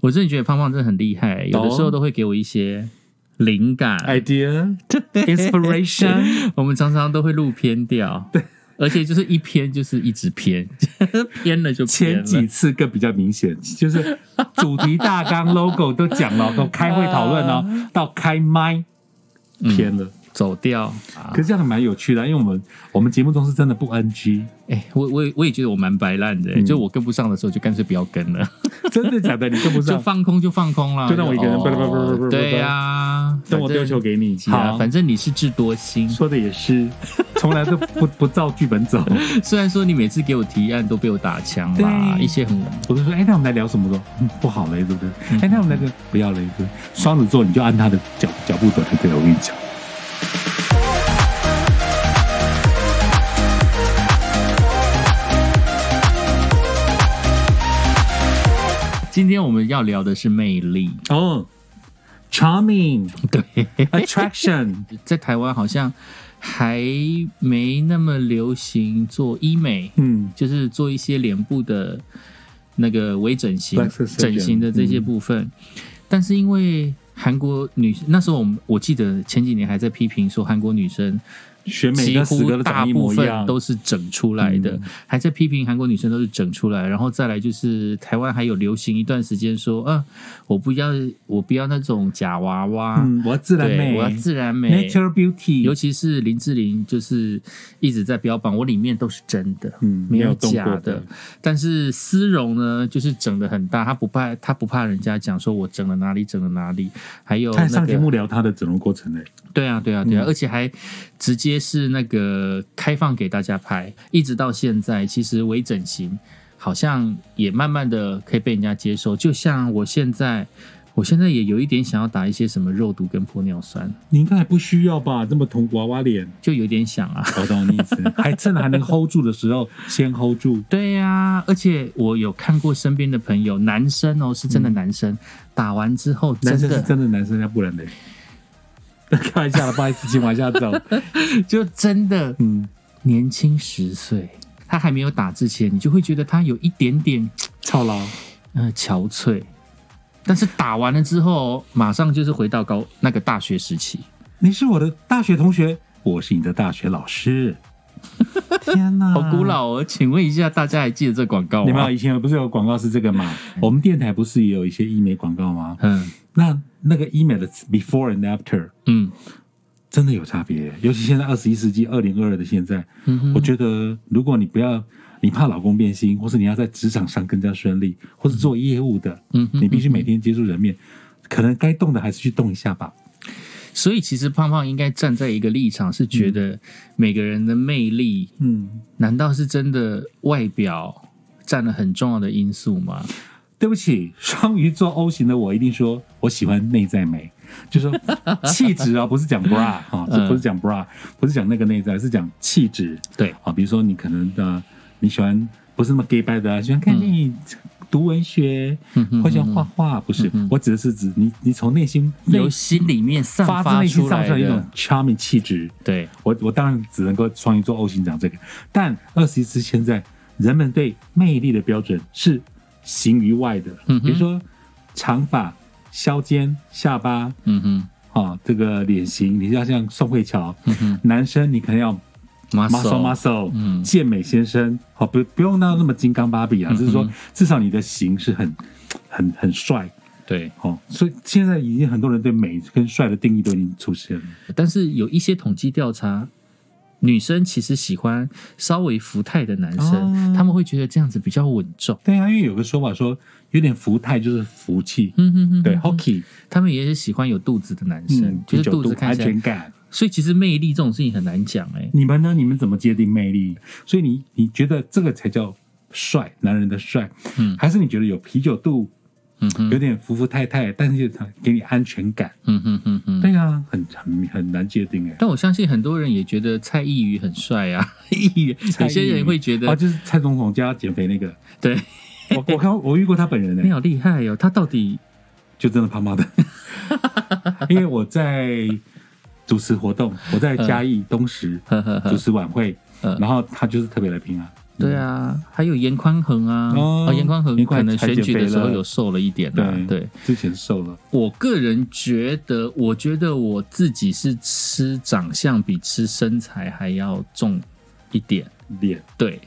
我真的觉得胖胖真的很厉害，有的时候都会给我一些灵感。idea inspiration，我们常常都会录偏掉，对，而且就是一偏就是一直偏，偏了就偏了。前几次更比较明显，就是主题大纲 logo 都讲了，都开会讨论哦，到开麦偏了。走掉啊可！是这样蛮有趣的，因为我们我们节目中是真的不 NG，哎、我我也我也觉得我蛮白烂的、嗯就我跟不上的时候，就干脆不要跟了，真的假的？你跟不上就，放空就放空了，就让我一个人对呀、等我丢球给你。好，反正你是智多星。说的也是，从来都不不照剧本走。虽然说你每次给我提案都被我打枪啦，一些很我都说，哎，那我们来聊什么的？嗯，不好嘞，对不对？哎，那我们来个不要嘞，对。双子座你就按他的脚脚步走就对了，我跟你讲。今天我们要聊的是魅力。哦，charming 对，attraction，在台湾好像还没那么流行做医美，嗯，就是做一些脸部的那个微整形整形的这些部分。但是因为韩国女那时候我们我记得前几年还在批评说韩国女生选美几乎大部分都是整出来的，嗯。还在批评韩国女生都是整出来，然后再来就是台湾还有流行一段时间说，啊、我不要我不要那种假娃娃，嗯，我要自然，美，我要自然美。natural beauty，尤其是林志玲，就是一直在标榜我里面都是真的，嗯没有假过的。但是丝绒呢，就是整的很大，她不怕，她不怕人家讲说我整了哪里，整了哪里。还有那他还上节，目聊她的整容过程嘞。对啊，对啊，对啊，嗯。而且还直接是那个开放给大家拍，一直到现在，其实微整形好像也慢慢的可以被人家接受。就像我现在，我现在也有一点想要打一些什么肉毒跟玻尿酸，你应该还不需要吧？这么童娃娃脸，就有点想啊。我懂你意思。还趁还能 hold 住的时候，先 hold 住。对呀、而且我有看过身边的朋友，男生哦，是真的男生，打完之后真男生是真的男生，要不然嘞？开玩笑了，不好意思，请往下走。就真的嗯，年轻十岁。他还没有打之前，你就会觉得他有一点点操劳。呃憔悴，但是打完了之后，马上就是回到高那个大学时期。你是我的大学同学，我是你的大学老师。天哪，好古！老哦，请问一下，大家还记得这广告吗你们？以前不是有广告是这个吗？我们电台不是也有一些医美广告吗？嗯那那个医美的 before and after 嗯。真的有差别，尤其现在二十一世纪二零二二的现在，嗯我觉得如果你不要，你怕老公变心，或是你要在职场上更加顺利，或是做业务的，嗯你必须每天接触人面，可能该动的还是去动一下吧。所以其实胖胖应该站在一个立场，是觉得每个人的魅力嗯，难道是真的外表占了很重要的因素吗？对不起，双鱼座 O 型的我一定说我喜欢内在美，就是说气质啊，不是讲 bra 哈、不是讲 bra，不是讲那个内在，是讲气质。对，啊。比如说你可能呃你喜欢不是那么 gay 白的、啊，喜欢看电影、读文学，或喜欢画画，不是我指的是指你你从内心内由心里面散发自发内心散出来的。一种，charming 气质。对，我我当然只能够双鱼座 O 型讲这个，但二十一世纪现在人们对魅力的标准是形于外的，嗯比如说长发、削肩、下巴嗯哼，啊，这个脸型，你要像宋慧乔，嗯哼。男生你可能要 muscle，muscle，muscle，嗯。健美先生，好不不用到那么金刚芭比啊，嗯就是说至少你的型是很很很帅。对，哦，所以现在已经很多人对美跟帅的定义都已经出现了，但是有一些统计调查。女生其实喜欢稍微福态的男生，哦他们会觉得这样子比较稳重。对啊，因为有个说法说有点福态就是福气，嗯哼哼，对，hockey，他们也是喜欢有肚子的男生，嗯，就是肚子看起来全感。所以其实魅力这种事情很难讲哎、你们呢？你们怎么界定魅力？所以你你觉得这个才叫帅，男人的帅，嗯还是你觉得有啤酒肚，嗯，有点服服太太，但是他给你安全感？嗯哼哼哼。对啊，很很很难界定哎。但我相信很多人也觉得蔡依瑜很帅啊，依瑜有些人会觉哦，得，就是蔡总统叫他减肥那个，对，我我看我遇过他本人呢，你好厉害哦，他到底就真的胖胖的。因为我在主持活动，我在嘉义东石主持晚会，嗯。然后他就是特别来宾啊，对啊，还有严宽恒啊，严宽恒可能还选举的时候有瘦了一点啊，对。之前瘦了，我个人觉得，我觉得我自己是吃长相比吃身材还要重一点，脸。对。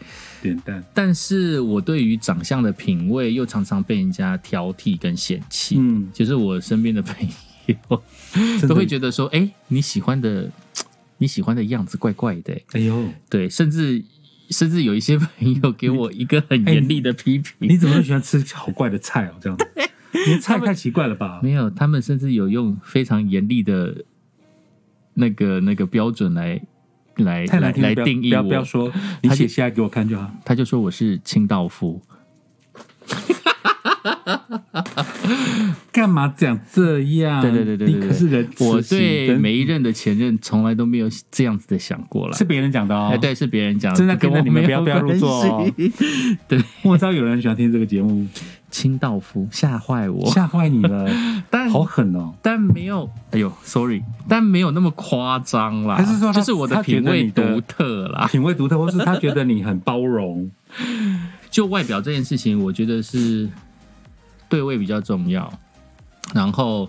脸蛋，但是我对于长相的品味又常常被人家挑剔跟嫌弃，嗯，就是我身边的朋友 都会觉得说，哎、你喜欢的你喜欢的样子怪怪的、哎呦，对，甚至甚至有一些朋友给我一个很严厉的批评，你怎么会喜欢吃好怪的菜哦？这样子，你的菜太奇怪了吧？没有，他们甚至有用非常严厉的那个那个标准来来来来定义不要不要，说，你写下来给我看就好。他就说我是清道夫。干嘛讲这样？对对对对对你可是人我对每一任的前任从来都没有这样子的想过了是。别人讲的哦。哎，，对，是别人讲的，真的跟我跟你们不要不要入座哦 对，我知道有人喜欢听这个节目，清道夫吓坏我，吓坏你了，但好狠哦！但没有，哎呦，sorry，但没有那么夸张啦。还是说就是我的品味独特啦？品味独特，或是他觉得你很包容，就外表这件事情，我觉得是对位比较重要。然后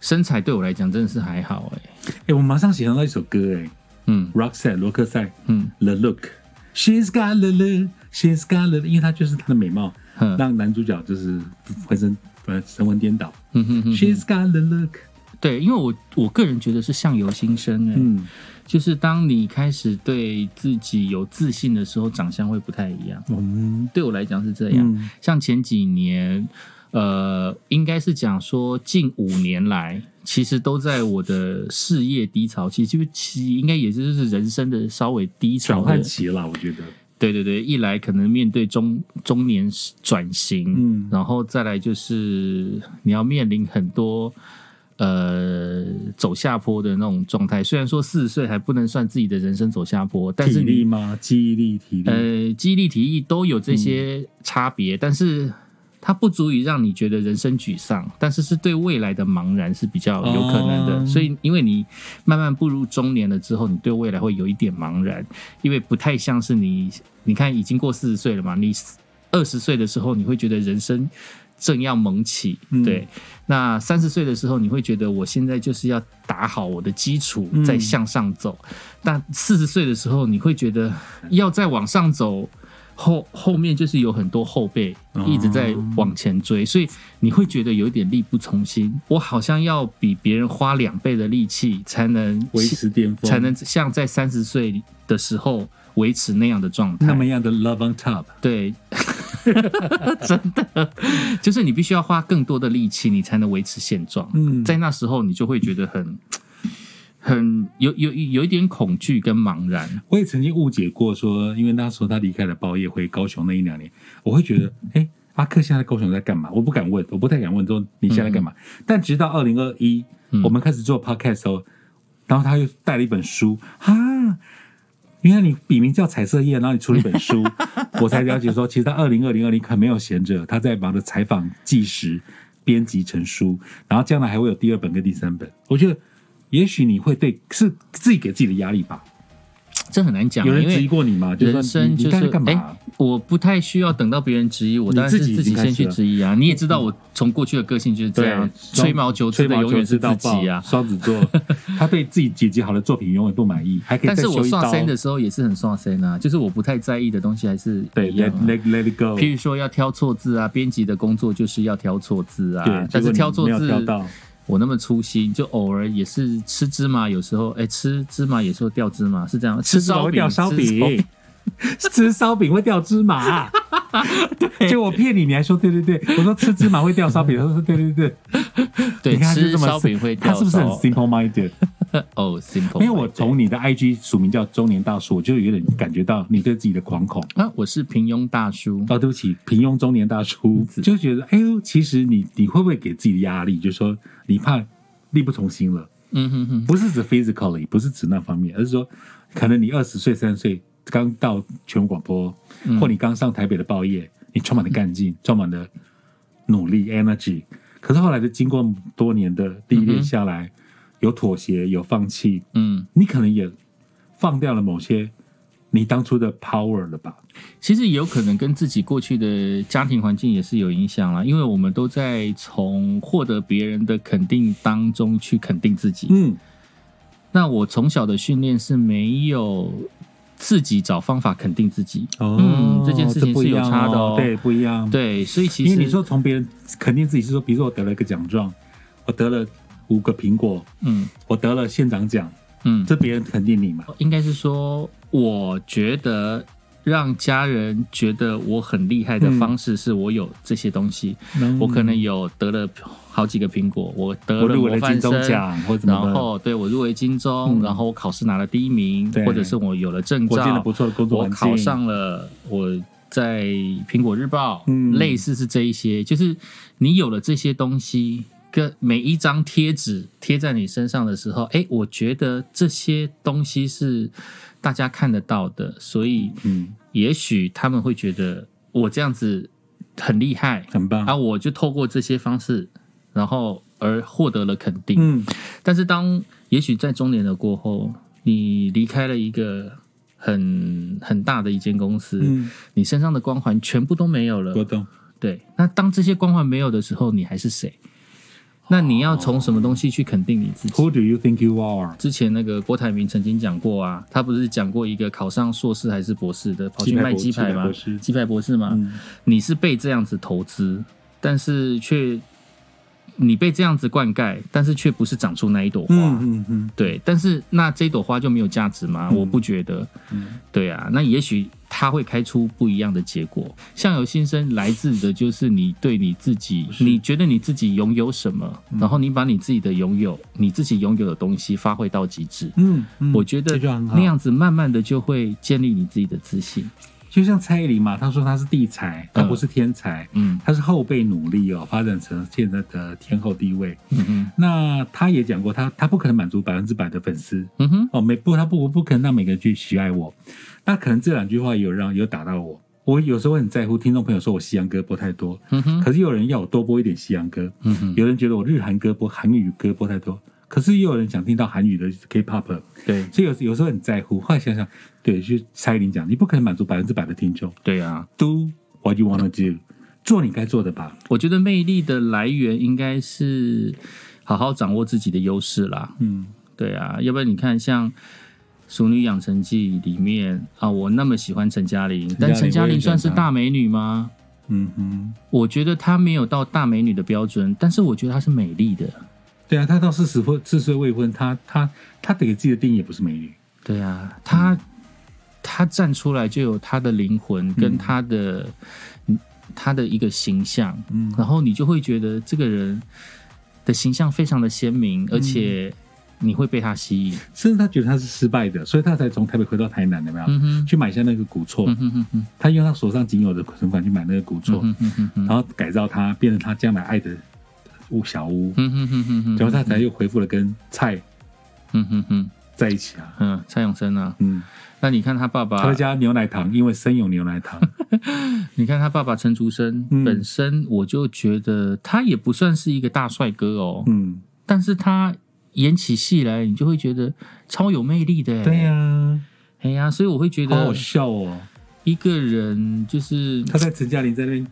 身材对我来讲真的是还好、哎，哎，我马上想到一首歌，哎嗯，Roxette 罗克赛嗯，The Look，She's got the look，She's got the，因为她就是她的美貌，哼让男主角就是浑身呃神魂颠倒。嗯哼哼，She's got the look，对，因为我我个人觉得是相由心生、哎、嗯，就是当你开始对自己有自信的时候，长相会不太一样。嗯对我来讲是这样。嗯像前几年，呃，应该是讲说近五年来，其实都在我的事业低潮期，就其实应该也就是人生的稍微低潮期了，我觉得，对对对，一来可能面对中中年转型，嗯然后再来就是你要面临很多。呃，走下坡的那种状态，虽然说四十岁还不能算自己的人生走下坡，但是体你力吗？记忆力、体力，呃，记忆力、体力都有这些差别，但是它不足以让你觉得人生沮丧，但是是对未来的茫然是比较有可能的。哦所以，因为你慢慢步入中年了之后，你对未来会有一点茫然，因为不太像是你，你看已经过四十岁了嘛，你二十岁的时候，你会觉得人生。正要萌起，嗯对。那三十岁的时候，你会觉得我现在就是要打好我的基础，嗯再向上走。但四十岁的时候，你会觉得要再往上走，后后面就是有很多后辈哦一直在往前追，所以你会觉得有一点力不从心。我好像要比别人花两倍的力气，才能维持巅峰，才能像在三十岁的时候维持那样的状态。那么样的 love on top。对，真的就是你必须要花更多的力气，你才能维持现状。嗯在那时候你就会觉得很。很有有有一点恐惧跟茫然，我也曾经误解过说，因为那时候他离开了报业回高雄那一两年，我会觉得，哎、阿克现在在高雄在干嘛？我不敢问，我不太敢问说你现在在干嘛。但直到二零二一，我们开始做 podcast 的时候，然后他又带了一本书，哈，原来你笔名叫彩色叶，然后你出了一本书，我才了解说，其实他二零二零二零可没有闲着，他在忙着采访、纪实、编辑成书，然后将来还会有第二本跟第三本。我觉得，也许你会对是自己给自己的压力吧。这很难讲，有人质疑过你吗？人生就是干嘛？哎我不太需要等到别人质疑我，当然是自己先去质疑啊。你也知道我从过去的个性就是这样，吹毛求疵的永远是自己啊。双子座，他对自己剪辑好的作品永远不满意，还可以但是我再修一刀上。身的时候也是很上身啊，就是我不太在意的东西还是对，let let let it go。譬如说要挑错字啊，编辑的工作就是要挑错字啊。但是挑错字，我那么粗心，就偶尔也是吃芝麻，有时候哎吃芝麻，有时候掉芝麻，是这样。吃烧饼，会掉烧吃饼，吃烧饼会掉芝麻。结果我骗你，你还说对对对，我说吃芝麻会掉烧饼，他说对对对。对，你看就吃烧饼会掉他是不是很 simple minded？哦。因为我从你的 IG 署名叫中年大叔，我就有点感觉到你对自己的惶恐。啊，我是平庸大叔。哦，对不起，平庸中年大叔就觉得，哎呦，其实你你会不会给自己的压力，就是说你怕力不从心了？嗯哼哼，不是指 physically，不是指那方面，而是说，可能你二十岁、三十岁刚到全国广播，嗯或你刚上台北的报业，你充满了干劲，充满了努力 energy。可是后来的经过多年的历练下来，有妥协，有放弃，嗯你可能也放掉了某些你当初的 power 了吧？其实也有可能跟自己过去的家庭环境也是有影响啦，因为我们都在从获得别人的肯定当中去肯定自己。嗯，那我从小的训练是没有自己找方法肯定自己。哦嗯这件事情是有差的哦对，不一样。，对，所以其实因为你说从别人肯定自己是说，比如说我得了一个奖状，我得了五个苹果，嗯。我得了县长奖，嗯，这别人肯定你嘛？应该是说，我觉得让家人觉得我很厉害的方式是我有这些东西，嗯。我可能有得了好几个苹果，我得了我金钟。奖然后对我入围金钟，嗯。然后我考试拿了第一名，或者是我有了证照我不，错的工作我，考上了我在苹果日报，嗯。类似是这一些，就是你有了这些东西，跟每一张贴纸贴在你身上的时候，哎，我觉得这些东西是大家看得到的，所以嗯，也许他们会觉得我这样子很厉害，很棒啊，。我就透过这些方式，然后而获得了肯定。嗯，但是当也许在中年了过后，你离开了一个很很大的一间公司，嗯，你身上的光环全部都没有了我。懂。对，那当这些光环没有的时候，你还是谁？那你要从什么东西去肯定你自己？Who do you think you are？之前那个郭台铭曾经讲过啊，他不是讲过一个考上硕士还是博士的，跑去卖鸡排吗鸡排博士？吗？嗯你是被这样子投资，但是却你被这样子灌溉，但是却不是长出那一朵花。嗯嗯嗯对，但是那这朵花就没有价值吗？我不觉得。嗯对啊，那也许它会开出不一样的结果。相由心生来自的就是你对你自己，你觉得你自己拥有什么，嗯然后你把你自己的拥有，你自己拥有的东西发挥到极致。嗯嗯，我觉得那样子慢慢的就会建立你自己的自信。就像蔡依林嘛，她说她是地才，她不是天才，嗯。她是后辈努力哦，发展成现在的天后地位。嗯哼。那她也讲过，她她不可能满足百分之百的粉丝。嗯哼。哦，每不她不不可能让每个人去喜爱我。那可能这两句话有让有打到我。我有时候很在乎听众朋友说我西洋歌播太多，嗯哼。可是有人要我多播一点西洋歌，嗯哼，有人觉得我日韩歌播韩语歌播太多，可是也有人想听到韩语的 K-pop，对所以有有时候很在乎。后来想想，对，就蔡依林讲，你不可能满足百分之百的听众对啊，，Do what you wanna do，做你该做的吧。我觉得魅力的来源应该是好好掌握自己的优势啦。嗯对啊，要不然你看像《熟女养成记》里面啊，我那么喜欢陈嘉玲，但陈嘉玲算是大美女吗？嗯哼，我觉得她没有到大美女的标准，但是我觉得她是美丽的。对啊，他到四十岁四十岁未婚，她她她给自己的定义也不是美女。对啊，她、她站出来就有他的灵魂跟他的、嗯她的一个形象，嗯。然后你就会觉得这个人的形象非常的鲜明，而且你会被他吸引。甚至他觉得他是失败的，所以他才从台北回到台南，有没有？嗯哼，去买下那个古厝，嗯哼哼哼，她用他手上仅有的存款去买那个古厝，嗯然后改造它，变成他将来爱的屋小屋，嗯哼哼哼哼，然后他才又恢复了跟蔡嗯哼哼，在一起啊。嗯，蔡永生啊，嗯，那你看他爸爸他，加牛奶糖，因为生有牛奶糖。你看他爸爸陈竹生、嗯。本身，我就觉得他也不算是一个大帅哥哦，嗯，但是他演起戏来，你就会觉得超有魅力的。对、呀、哎呀，所以我会觉得好好笑哦。一个人就是他在陈嘉玲在那边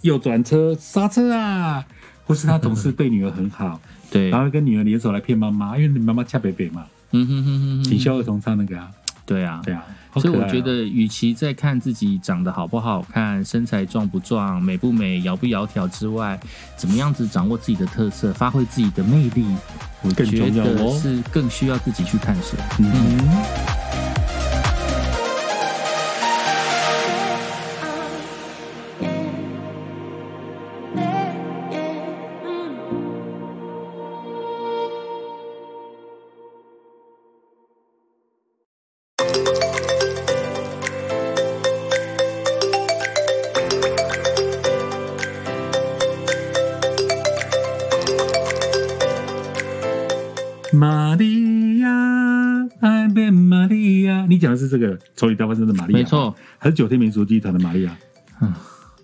右转车刹车啊，或是他总是对女儿很好，对，然后跟女儿联手来骗妈妈，因为你妈妈恰北北嘛，嗯哼哼哼哼，请萧儿童唱那个啊，对啊，对啊，所以我觉得，与其在看自己长得好不好看、身材壮不壮、美不美、窈不窈窕之外，怎么样子掌握自己的特色，发挥自己的魅力，我更觉得是更需要自己去探索。嗯，玛利亚，爱变玛利亚，你讲的是这个《丑女大翻身》的玛利亚，没错，还是九天民俗集团的玛利亚？嗯。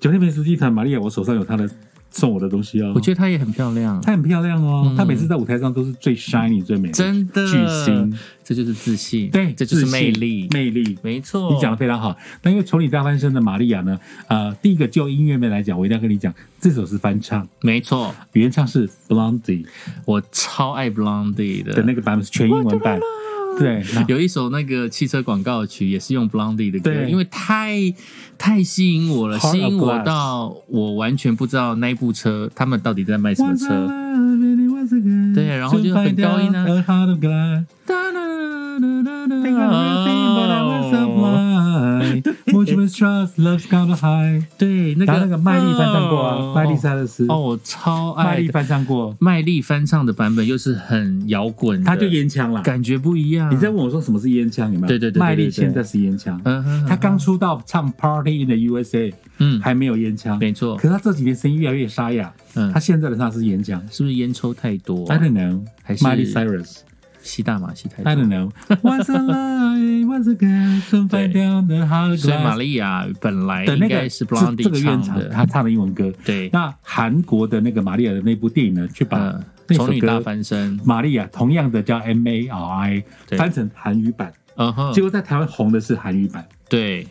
九天民俗集团玛利亚，我手上有她的送我的东西哦。我觉得她也很漂亮，她很漂亮哦，嗯她每次在舞台上都是最 shiny 最美的，真的巨星，这就是自信，对，这就是魅力，魅力。没错。你讲的非常好。那因为《从你大翻身》的玛利亚呢，呃，第一个就音乐面来讲，我一定要跟你讲，这首是翻唱，没错，原唱是 Blondie 我超爱 Blondie 的的那个版本，是全英文版。对，有一首那个汽车广告曲也是用 Blondie 的歌，因为太太吸引我了，吸引我到我完全不知道那一部车他们到底在卖什么车。对然后就很高音啊哦 sublime. Mutual trust, love's got a high. 对，那个那个麦莉翻唱过啊，哦麦莉塞勒斯，哦，我超爱麦莉翻唱过，麦莉翻唱的版本，又是很摇滚的，他就烟枪了。感觉不一样。你在问我说什么是烟枪有没有？对对对麦莉现在是烟枪，嗯哼，他刚出道唱 Party in the USA 嗯，还没有烟枪，没错可，是他这几年声音越来越沙哑，嗯他，现在的他是烟枪。是不是烟抽太多 I don't know，还是 Miley Cyrus。吸大麻吸太多 I？don't know. Once a lie, once again, out the heart 所以玛利亚本来的那个是这 Blondie 这个原唱，的，他唱的英文歌。对，那韩国的那个玛利亚的那部电影呢，去把嗯，那首丑女大歌翻身，玛利亚同样的叫 M A R I 翻成韩语版，嗯哼。结，果在台湾红的是韩语版。对，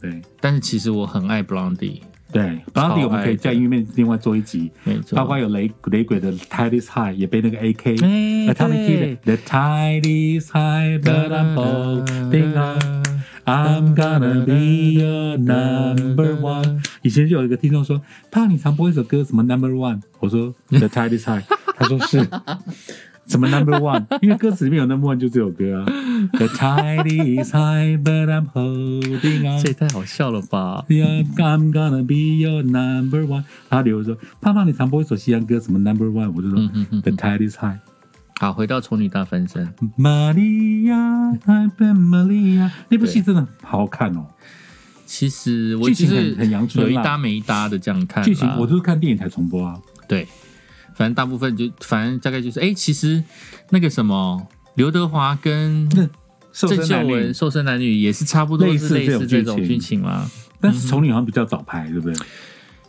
对。但是其实我很爱 Blondie，对 b l o n d i 我们可以在音乐面另外做一集，没错，包括有雷雷鬼的 Tide is High 也被那个 AK，那他们 key 的 The Tide is High but I'm holding on。I'm gonna be your number one。以前就有一个听众说：“怕你常播一首歌，什么 Number One？” 我说：“The tide is high。”他说：“是。”什么 Number One？因为歌词里面有 Number One 就这首歌啊。The tide is high, but I'm holding on 这也.太好笑了吧？Yeah, I'm gonna be your number one。他留言说：“胖胖，你常播一首西洋歌，什么 Number One？” 我就说嗯：“The tide is high。好，回到丑女大翻身，玛利亚，I b 玛利亚。那部戏真的好好看哦。其实我剧情就是很很阳春啦有一搭没一搭的这样看啦，剧情我都是看电影才重播啊。对，反正大部分就反正大概就是，哎、其实那个什么刘德华跟郑秀文，瘦身男女也是差不多类是类似这种剧情。剧情啦。但是丑女好像比较早拍，对不对？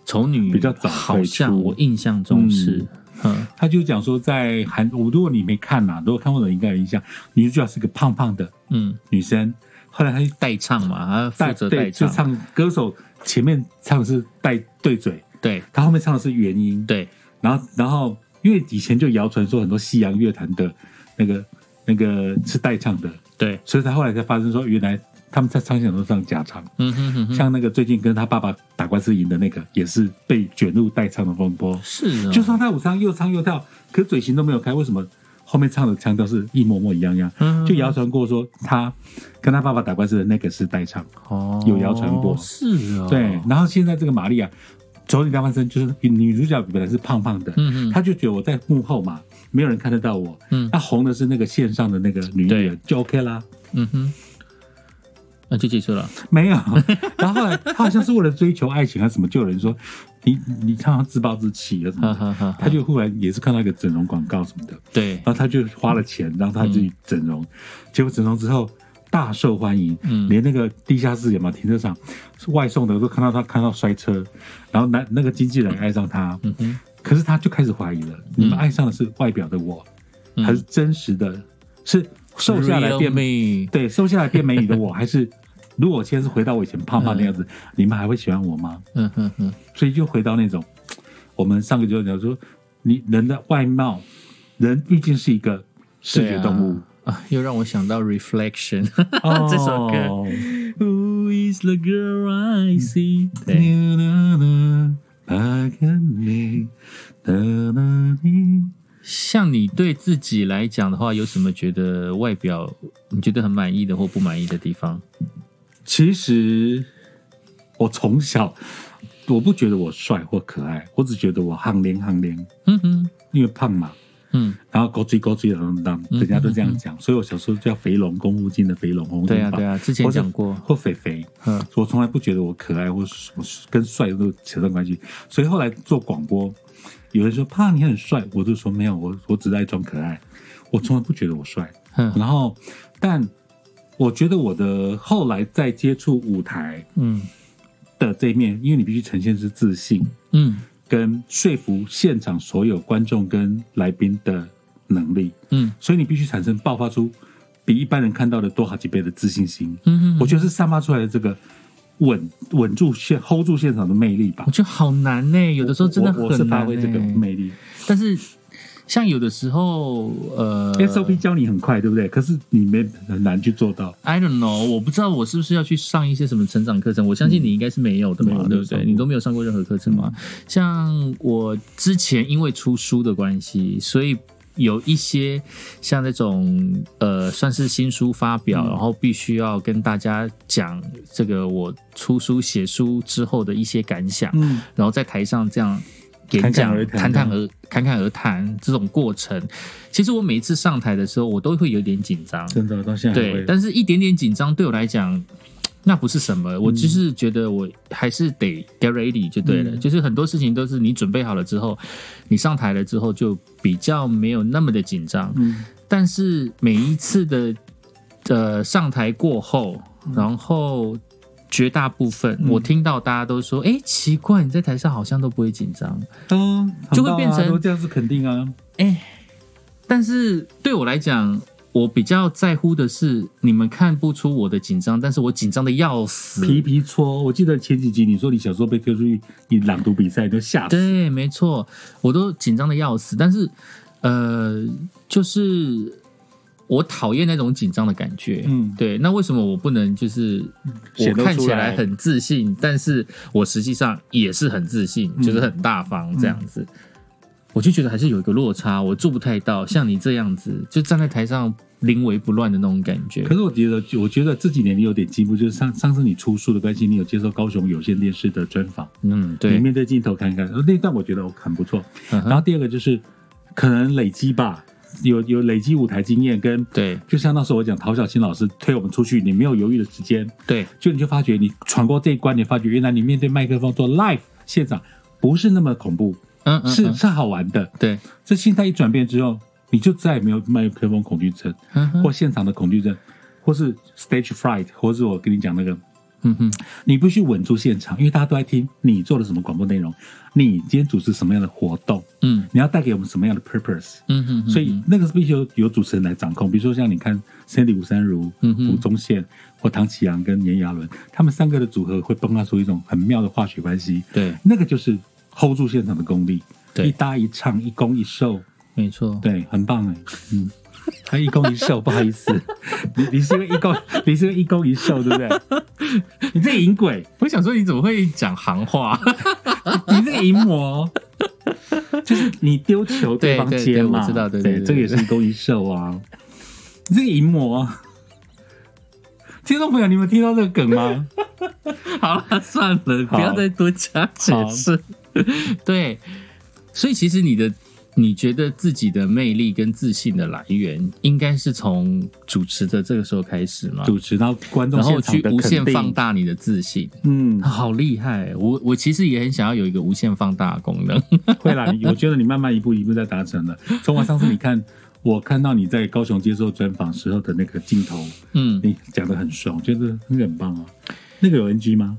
丑女比较早好像我印象中是，嗯。他就讲说，在韩，我如果你没看呐、如果看过的应该有印象，女主角是个胖胖的嗯，女生，后来她就代唱嘛，她负责代唱。就唱，唱歌手前面唱的是带对嘴，对。她后面唱的是原音，对，然后然后因为以前就谣传说很多西洋乐坛的那个那个是代唱的，对，所以他后来才发生说，原来他们在唱响都上假唱。嗯哼哼哼，像那个最近跟他爸爸打官司赢的那个，也是被卷入代唱的风波。是哦，就说他舞唱又唱又跳，可是嘴型都没有开，为什么后面唱的腔调是一模模一样样？嗯就谣传过说他跟他爸爸打官司的那个是代唱，哦有谣传过是哦，对。然后现在这个玛利亚走你大翻身，就是女主角本来是胖胖的，嗯嗯。她就觉得我在幕后嘛，没有人看得到我。嗯。她红的是那个线上的那个女演员，就 OK 啦。嗯哼，那就结束了，没有，然后后来她好像是为了追求爱情还是什么，就有人说你你常常自暴自弃啊什么她就忽然也是看到一个整容广告什么的，对，然后她就花了钱让他自己整容，结果整容之后大受欢迎，嗯。连那个地下室有没有停车场是外送的都看到他看到摔车，然后那那个经纪人爱上他，嗯哼，可是他就开始怀疑了，你们爱上的是外表的我，嗯。还是真实的，是瘦下来变 me 对瘦下来变美女的我，还是如果我现在是回到我以前胖胖的样子，你们还会喜欢我吗？嗯哼哼，所以就回到那种，我们上个就讲说，你人的外貌，人毕竟是一个视觉动物。啊，又让我想到 Reflection 哦 这首歌。Who is the girl I see？对，像你对自己来讲的话，有什么觉得外表你觉得很满意的或不满意的地方？其实我从小我不觉得我帅或可爱，我只觉得我憨脸憨脸，嗯哼，因为胖嘛，嗯，然后高追高追的，当人家都这样讲，所以我小时候叫肥龙，公务金的肥龙，红对啊，对啊，之前讲过，或肥肥，嗯。我从来不觉得我可爱或什么跟帅都扯上关系，所以后来做广播，有人说怕你很帅，我就说没有，我我只是爱装可爱，我从来不觉得我帅。嗯。然后，但我觉得我的后来在接触舞台嗯。的这一面，因为你必须呈现是自信，嗯跟说服现场所有观众跟来宾的能力，嗯所以你必须产生爆发出比一般人看到的多好几倍的自信心。嗯我觉得是散发出来的这个稳稳住现 hold 住现场的魅力吧我。觉得好难呢、有的时候真的我我是。发挥这个魅力。但是像有的时候，呃 SOP 教你很快，对不对？可是你没很难去做到。I don't know，我不知道我是不是要去上一些什么成长课程。我相信你应该是没有的嘛，对不对？你都没有上过任何课程嘛？像我之前因为出书的关系，所以有一些像那种呃，算是新书发表，嗯然后必须要跟大家讲这个我出书写书之后的一些感想，嗯，然后在台上这样演讲而、谈侃侃而侃侃而谈这种过程，其实我每一次上台的时候，我都会有点紧张。真的到现在对，但是一点点紧张对我来讲，那不是什么，我就是觉得我还是得 get ready 就对了。嗯就是很多事情都是你准备好了之后，你上台了之后就比较没有那么的紧张。嗯但是每一次的呃上台过后，然后绝大部分、嗯我听到大家都说，哎，奇怪，你在台上好像都不会紧张。都就会变成这样是肯定啊。哎但是对我来讲，我比较在乎的是你们看不出我的紧张，但是我紧张的要死。皮皮搓，我记得前几集你说你小时候被推出去你朗读比赛，都吓死。对，没错，我都紧张的要死。但是，呃，就是我讨厌那种紧张的感觉。嗯对。那为什么我不能就是我看起来很自信，但是我实际上也是很自信，嗯就是很大方这样子？我就觉得还是有一个落差，我做不太到像你这样子，就站在台上临危不乱的那种感觉可。是我觉得，我觉得这几年你有点进步，就是上上次你出书的关系，你有接受高雄有线电视的专访，嗯，对你。面对镜头看看，那段我觉得很不错。嗯然后第二个就是可能累积吧，有有累积舞台经验，跟对。就像那时候我讲陶小青老师推我们出去，你没有犹豫的时间，对，就你就发觉你闯过这一关，你发觉原来你面对麦克风做 live 现场不是那么恐怖，嗯嗯，嗯。是是好玩的。对，这心态一转变之后，你就再也没有麦克风恐惧症，嗯哼。或现场的恐惧症，或是 stage fright，或是我跟你讲那个，嗯哼，你必须稳住现场，因为大家都在听你做了什么广播内容，你今天主持什么样的活动，嗯。你要带给我们什么样的 purpose。嗯哼哼，所以那个是必须由由主持人来掌控，比如说像你看 Sandy 吴三如、嗯哼。吴宗宪或唐启阳跟炎亚纶，他们三个的组合会迸发出一种很妙的化学关系，对。那个就是 hold 住现场的功力，对。一搭一唱，一攻一受，没错，对，很棒哎，嗯，还一攻一受，不好意思，你你是因为一攻，你是因为一攻一受，对不对？你这个淫鬼，我想说你怎么会讲行话？你这个淫魔，就是你丢球对方接嘛，对我知道对对对这个也是一攻一受啊。你这个淫魔，听众朋友，你们听到这个梗吗？好了，算了，不要再多加解释。对，所以其实你的你觉得自己的魅力跟自信的来源，应该是从主持的这个时候开始吗？主持到观众然后去无限放，大你的自信，嗯，好厉害！我我其实也很想要有一个无限放大的功能。会啦，你我觉得你慢慢一步一步在达成了。从我上次你看，我看到你在高雄接受专访时候的那个镜头，嗯你讲的很爽，觉得那个很棒啊。那个有 NG 吗？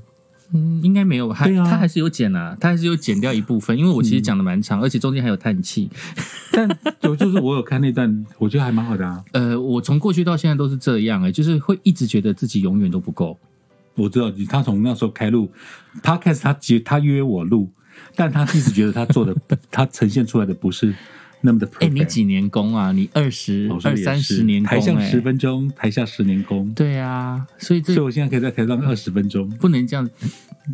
嗯，应该没有，还他还是有剪啊，他还是有剪掉一部分，因为我其实讲的蛮长，而且中间还有叹气。但就就是我有看那段，我觉得还蛮好的啊。呃，我从过去到现在都是这样哎、就是会一直觉得自己永远都不够。我知道他从那时候开录，他开始他接他约我录，但他一直觉得他做的 他呈现出来的不是那么的 perfect。哎、你几年工啊？你二十二三十年功、台上哎十分钟，台下十年工。对啊，所以这所以我现在可以在台上二十分钟，不能这样。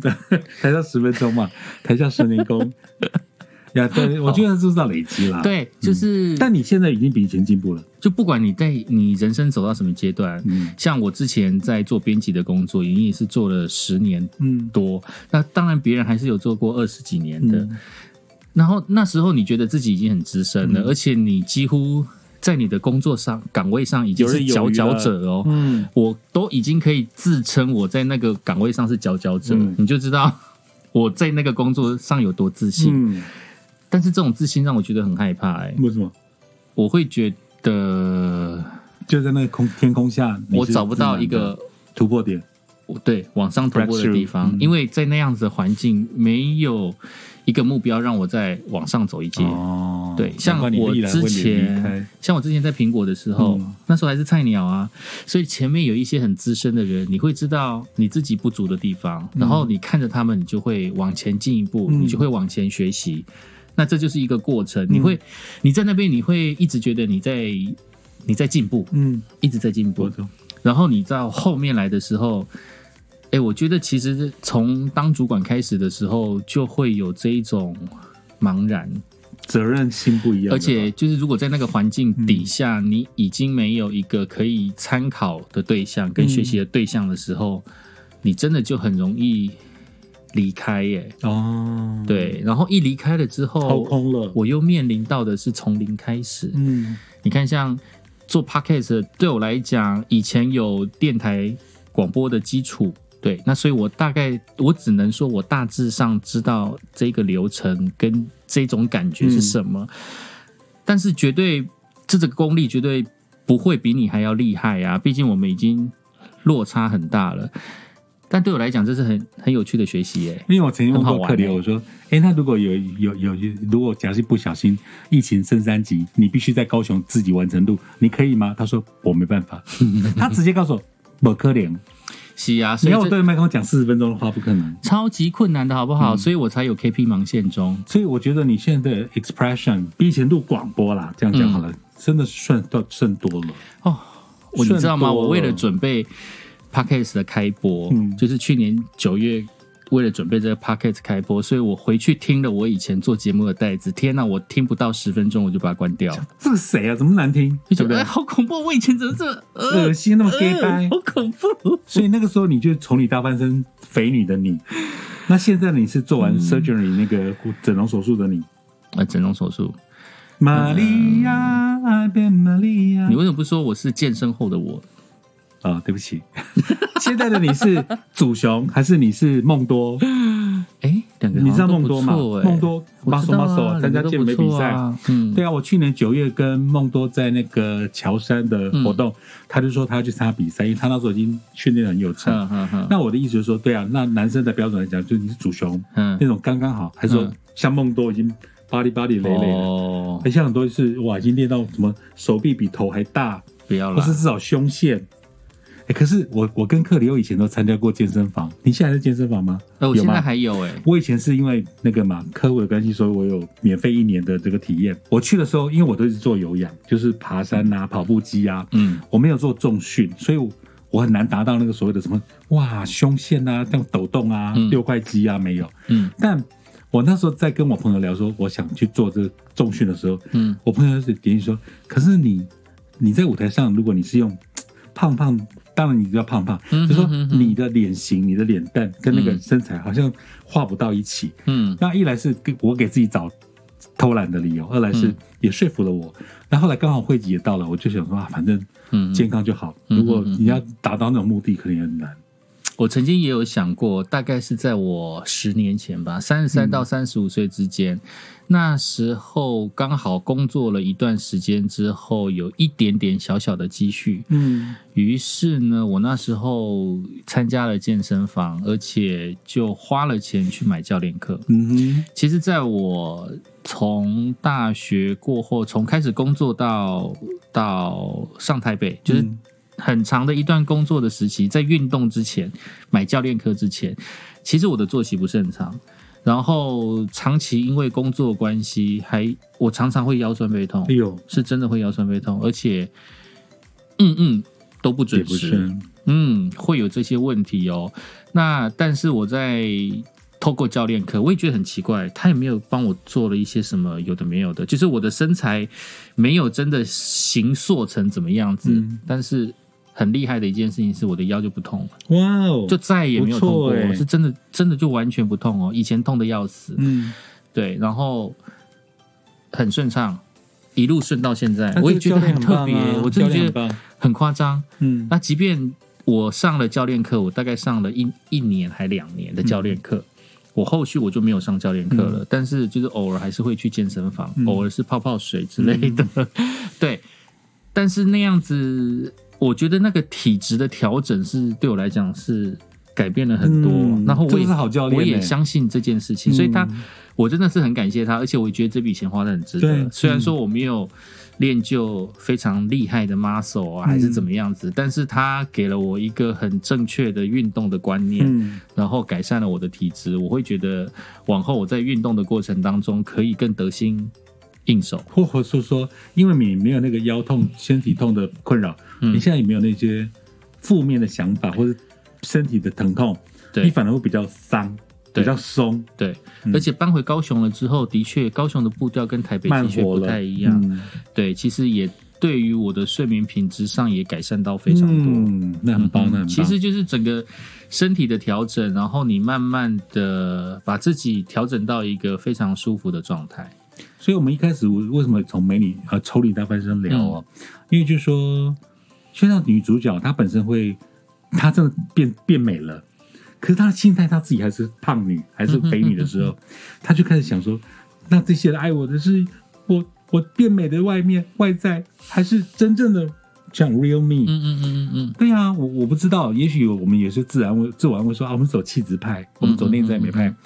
台上十分钟嘛，台下十年工。呀，对，我觉得这是要累积啦。，对，就是，但你现在已经比以前进步了。就不管你在你人生走到什么阶段，嗯像我之前在做编辑的工作，已经也是做了十年嗯多。那当然，别人还是有做过二十几年的。嗯然后那时候你觉得自己已经很资深了，嗯而且你几乎在你的工作上岗位上已经是佼佼者哦。嗯，我都已经可以自称我在那个岗位上是佼佼者，嗯你就知道我在那个工作上有多自信。嗯，但是这种自信让我觉得很害怕、哎，为什么？我会觉得就在那个空天空下，我找不到一个突破点。对往上突破的地方嗯，因为在那样子的环境，没有一个目标让我再往上走一阶。哦，对，像我之前，像我之前在苹果的时候，嗯。那时候还是菜鸟啊，所以前面有一些很资深的人，你会知道你自己不足的地方，然后你看着他们，你就会往前进一步，嗯。你就会往前学习。那这就是一个过程，你会你在那边，你会一直觉得你在你在进步，嗯，一直在进步。然后你到后面来的时候，哎，我觉得其实从当主管开始的时候，就会有这一种茫然，责任心不一样，而且就是如果在那个环境底下，你已经没有一个可以参考的对象跟学习的对象的时候，你真的就很容易离开耶。哦，，对，然后一离开了之掏后，空了，我又面临到的是从零开始。嗯。你看，像做 podcast 对我来讲，以前有电台广播的基础，对，那所以我大概我只能说我大致上知道这个流程跟这种感觉是什么，但是绝对这个功力绝对不会比你还要厉害啊！毕竟我们已经落差很大了。但对我来讲，这是很很有趣的学习耶、因为我曾经问过克里，欸我说：“哎，那如果有有有，如果假设不小心疫情升三级，你必须在高雄自己完成录，你可以吗？”他说：“我没办法。”他直接告诉我：“不可能。是啊，”所你要我对麦克风讲四十分钟的话，不可能。超级困难的好不好？所以我才有 KP 盲线中。所以我觉得你现在的 expression 比以前录广播啦，这样讲好了，真的是算到甚多了。哦，我你知道吗？我为了准备 podcast 的开播，嗯就是去年九月。为了准备这个 podcast 开播，所以我回去听了我以前做节目的带子。天哪，我听不到十分钟我就把它关掉，这个谁啊？怎么难听？对不对就觉得哎，？好恐怖！我以前怎么这么呃恶心，那么 gay 掰呃，好恐怖。所以那个时候你就从你大半身肥女的你，那现在你是做完 surgery 那个整容手术的你，呃，整容手术，玛利亚，爱变玛利亚你。为什么不说我是健身后的我？啊、对不起，现在的你是祖雄还是你是梦多？哎，两个你知道梦多吗？梦多 muscle 道 muscle 啊，参加健美比赛。嗯，对啊，我去年九月跟梦多在那个乔山的活动，他就说他要去参加比赛，因为他那时候已经训练得很有成。那我的意思就是说，对啊，那男生的标准来讲，就是你是主雄嗯那种刚刚好，还是说嗯像梦多已经巴里巴里累累的，哦，而且很多是哇，已经练到什么手臂比头还大，不要了或是，至少胸线。哎，可是我我跟克里欧以前都参加过健身房，你现在还是健身房吗？呃，我现在还有哎，我以前是因为那个嘛客户的关系，所以我有免费一年的这个体验。我去的时候，因为我都是做有氧，就是爬山啊、跑步机啊，嗯，我没有做重训，所以我我很难达到那个所谓的什么哇胸线啊、这样抖动啊、嗯六块肌啊没有。嗯但我那时候在跟我朋友聊说，我想去做这个重训的时候，嗯我朋友是建议说，可是你你在舞台上，如果你是用 胖胖，当然你就要胖胖，嗯就说你的脸型、你的脸蛋跟那个嗯身材好像画不到一起。嗯那一来是给我给自己找偷懒的理由，二来是嗯也说服了我。那后来刚好会集也到了，我就想说啊，反正嗯，健康就好。嗯如果你要达到那种目的，可能也很难。我曾经也有想过，大概是在我十年前吧，三十三到三十五岁之间，那时候刚好工作了一段时间之后，有一点点小小的积蓄，嗯。于是呢，我那时候参加了健身房，而且就花了钱去买教练课。嗯哼。其实，在我从大学过后，从开始工作到到上台北，就是嗯很长的一段工作的时期，在运动之前，买教练课之前，其实我的作息不是很长，然后长期因为工作关系，还我常常会腰酸背痛哎，呦，是真的会腰酸背痛，而且嗯嗯都不准时，嗯，会有这些问题哦。那但是我在透过教练课，我也觉得很奇怪，他也没有帮我做了一些什么有的没有的，就是我的身材没有真的形塑成怎么样子，嗯。但是很厉害的一件事情是我的腰就不痛了，哇哦，就再也没有痛过，是真的真的就完全不痛哦，以前痛的要死，嗯，对，然后很顺畅。一路顺到现在，那我也觉得很特别，啊我真的觉得很夸张。嗯。那即便我上了教练课，我大概上了一一年还两年的教练课，我后续我就没有上教练课了，但是就是偶尔还是会去健身房，嗯。偶尔是泡泡水之类的，对。但是那样子，我觉得那个体质的调整是对我来讲是改变了很多。嗯然后我也是好教练我也欸相信这件事情，所以他嗯我真的是很感谢他，而且我觉得这笔钱花的很值得对。虽然说我没有练就非常厉害的 muscle 啊，还是怎么样子，但是他给了我一个很正确的运动的观念，嗯，然后改善了我的体质。我会觉得往后我在运动的过程当中可以更得心应手。或或是说，因为你没有那个腰痛、身体痛的困扰，嗯你现在也没有那些负面的想法或者身体的疼痛，对你反而会比较伤，比较松，对，嗯而且搬回高雄了之后，的确高雄的步调跟台北的确不，太一样。嗯对，其实也对于我的睡眠品质上也改善到非常多。嗯，那很棒，那很棒。其实就是整个身体的调整，然后你慢慢的把自己调整到一个非常舒服的状态。所以我们一开始为什么从美女呃丑女大翻身聊哦？因为就是说，就像女主角她本身会，她真的变变美了，可是她的心态她自己还是胖女还是肥女的时候，她就开始想说，那这些人爱我的是我我变美的外面外在，还是真正的像 real me？、嗯嗯嗯嗯嗯，对呀、我我不知道，也许我们也是自然会自我安慰说啊，我们走气质派，我们走内在美派，嗯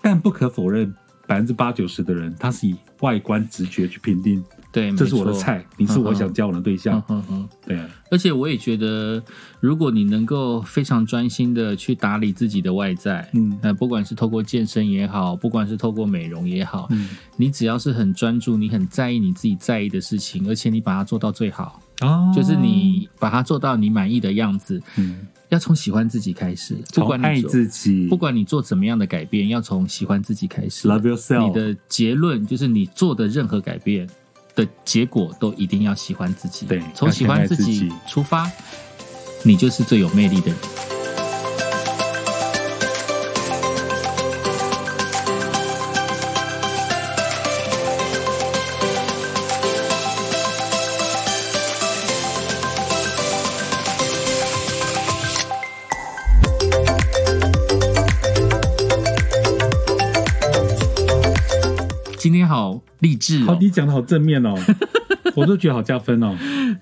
但不可否认，百分之八九十的人他是以外观直觉去评定，对，这是我的。菜，你是我想交往的对象。嗯。对。啊，而且我也觉得，如果你能够非常专心的去打理自己的外在，嗯。呃，不管是透过健身也好，不管是透过美容也好，嗯。你只要是很专注，你很在意你自己在意的事情，而且你把它做到最好，哦。就是你把它做到你满意的样子，嗯，要从喜欢自己开始，不管你做自己，不管你做怎么样的改变，要从喜欢自己开始。love yourself，你的结论就是你做的任何改变的结果都一定要喜欢自己。对从喜欢自己出发，你就是最有魅力的人。励志好，哦！你讲的好正面哦，我都觉得好加分哦。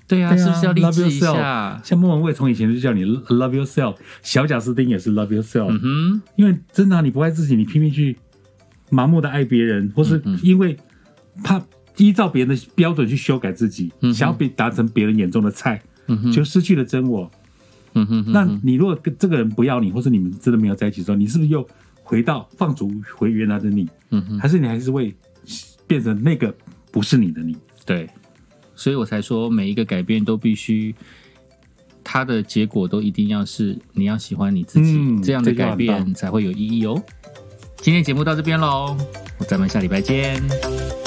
对啊，对啊是不是要励志一 yourself 下？像莫文蔚从以前就叫你 love yourself，小贾斯汀也是 love yourself，、嗯哼，因为真的啊、你不爱自己，你拼命去盲目的爱别人，或是嗯因为怕依照别人的标准去修改自己，嗯想要被达成别人眼中的菜，嗯，就失去了真我。嗯哼哼，那你如果跟这个人不要你，或是你们真的没有在一起的时候，你是不是又回到放逐回原来的你？嗯哼，还是你还是会变成那个不是你的你？对，所以我才说每一个改变都必须，它的结果都一定要是你要喜欢你自己，嗯这样的改变才会有意义哦。今天节目到这边喽，咱们下礼拜见。